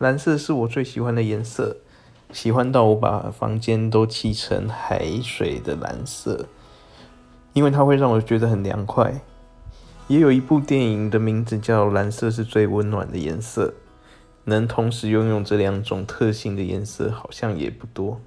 蓝色是我最喜欢的颜色。喜欢到我把房间都砌成海水的蓝色。因为它会让我觉得很凉快。也有一部电影的名字叫蓝色是最温暖的颜色。能同时拥有这两种特性的颜色好像也不多。